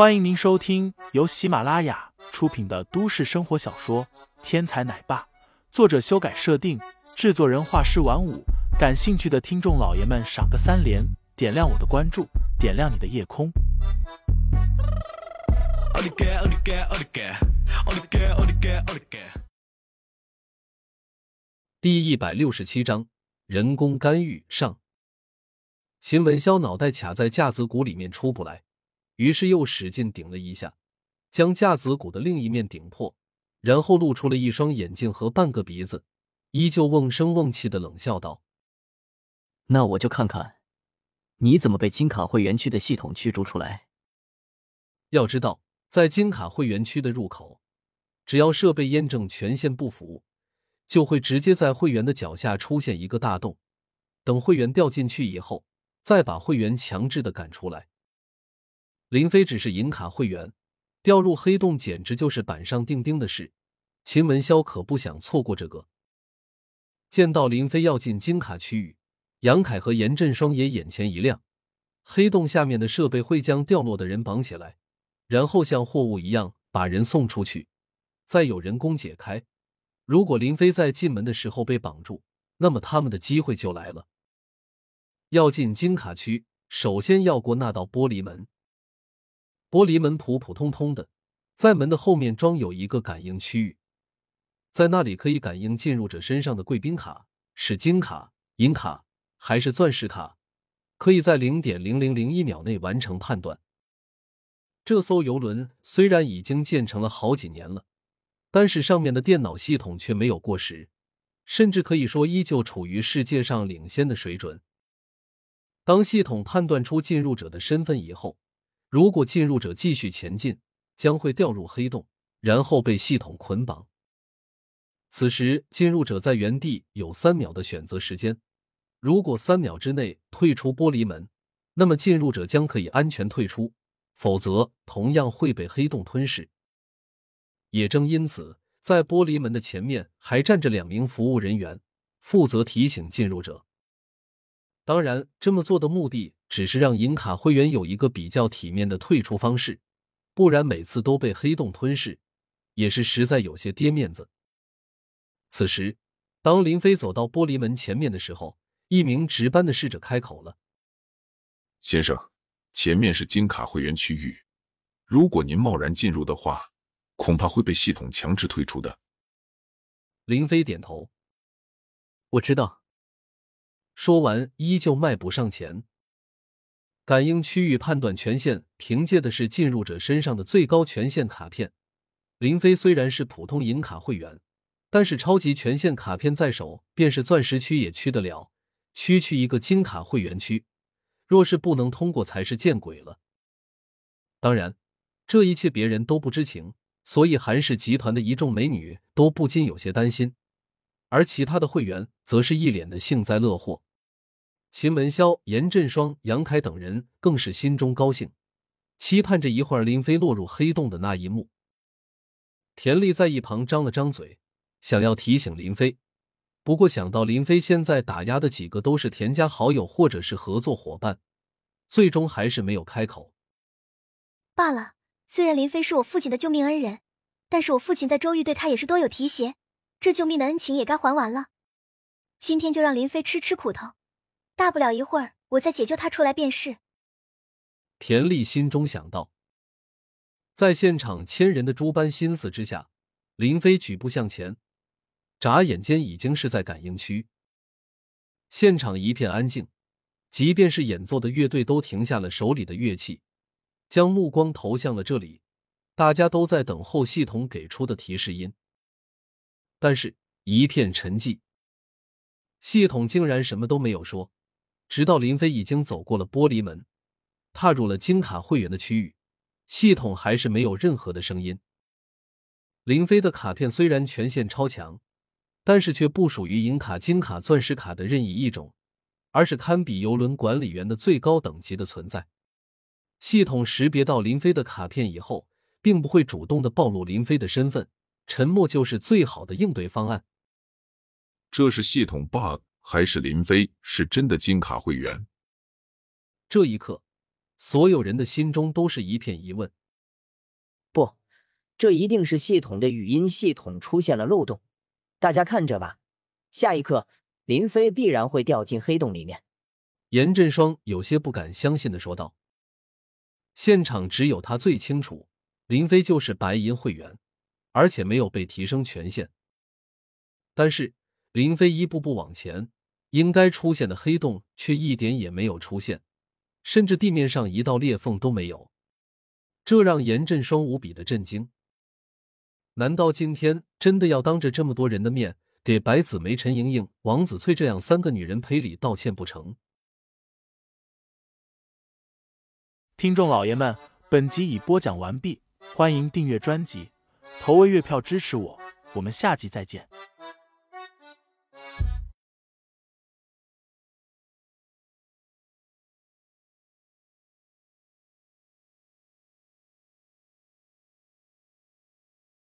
欢迎您收听由喜马拉雅出品的都市生活小说《天才奶爸》，作者修改设定，制作人画师晚舞。感兴趣的听众老爷们，赏个三连，点亮我的关注，点亮你的夜空。第一百六十七章人工干预上。秦文潇脑袋卡在架子鼓里面出不来。于是又使劲顶了一下，将架子鼓的另一面顶破，然后露出了一双眼睛和半个鼻子，依旧瓮声瓮气的冷笑道：“那我就看看，你怎么被金卡会员区的系统驱逐出来。要知道，在金卡会员区的入口，只要设备验证权限不符，就会直接在会员的脚下出现一个大洞，等会员掉进去以后，再把会员强制的赶出来。”林飞只是银卡会员，掉入黑洞简直就是板上钉钉的事。秦文潇可不想错过这个。见到林飞要进金卡区域，杨凯和严振双也眼前一亮。黑洞下面的设备会将掉落的人绑起来，然后像货物一样把人送出去，再有人工解开。如果林飞在进门的时候被绑住，那么他们的机会就来了。要进金卡区，首先要过那道玻璃门。玻璃门普普通通的，在门的后面装有一个感应区域，在那里可以感应进入者身上的贵宾卡是金卡、银卡还是钻石卡，可以在零点零零零一秒内完成判断。这艘游轮虽然已经建成了好几年了，但是上面的电脑系统却没有过时，甚至可以说依旧处于世界上领先的水准。当系统判断出进入者的身份以后。如果进入者继续前进，将会掉入黑洞，然后被系统捆绑。此时，进入者在原地有三秒的选择时间。如果三秒之内退出玻璃门，那么进入者将可以安全退出；否则，同样会被黑洞吞噬。也正因此，在玻璃门的前面还站着两名服务人员，负责提醒进入者。当然，这么做的目的只是让银卡会员有一个比较体面的退出方式，不然每次都被黑洞吞噬，也是实在有些跌面子。此时，当林飞走到玻璃门前面的时候，一名值班的侍者开口了：“先生，前面是金卡会员区域，如果您贸然进入的话，恐怕会被系统强制退出的。”林飞点头：“我知道。”说完，依旧迈步上前。感应区域判断权限凭借的是进入者身上的最高权限卡片。林飞虽然是普通银卡会员，但是超级权限卡片在手，便是钻石区也去得了。区区一个金卡会员区，若是不能通过，才是见鬼了。当然，这一切别人都不知情，所以韩氏集团的一众美女都不禁有些担心，而其他的会员则是一脸的幸灾乐祸。秦文潇、严振双、杨凯等人更是心中高兴，期盼着一会儿林飞落入黑洞的那一幕。田丽在一旁张了张嘴，想要提醒林飞，不过想到林飞现在打压的几个都是田家好友或者是合作伙伴，最终还是没有开口。罢了，虽然林飞是我父亲的救命恩人，但是我父亲在周玉对他也是多有提携，这救命的恩情也该还完了。今天就让林飞吃吃苦头。大不了一会儿，我再解救他出来便是。田丽心中想到，在现场千人的诸般心思之下，林飞举步向前，眨眼间已经是在感应区。现场一片安静，即便是演奏的乐队都停下了手里的乐器，将目光投向了这里，大家都在等候系统给出的提示音。但是，一片沉寂，系统竟然什么都没有说。直到林飞已经走过了玻璃门，踏入了金卡会员的区域，系统还是没有任何的声音。林飞的卡片虽然权限超强，但是却不属于银卡、金卡、钻石卡的任意一种，而是堪比游轮管理员的最高等级的存在。系统识别到林飞的卡片以后，并不会主动的暴露林飞的身份，沉默就是最好的应对方案。这是系统 bug。还是林飞是真的金卡会员？这一刻，所有人的心中都是一片疑问。不，这一定是系统的语音系统出现了漏洞。大家看着吧，下一刻林飞必然会掉进黑洞里面。严振双有些不敢相信的说道：“现场只有他最清楚，林飞就是白银会员，而且没有被提升权限。但是林飞一步步往前，应该出现的黑洞却一点也没有出现，甚至地面上一道裂缝都没有，这让严振双无比的震惊。难道今天真的要当着这么多人的面给白子梅、陈莹莹、王子翠这样三个女人赔礼道歉不成？”听众老爷们，本集已播讲完毕，欢迎订阅专辑，投喂月票支持我，我们下集再见。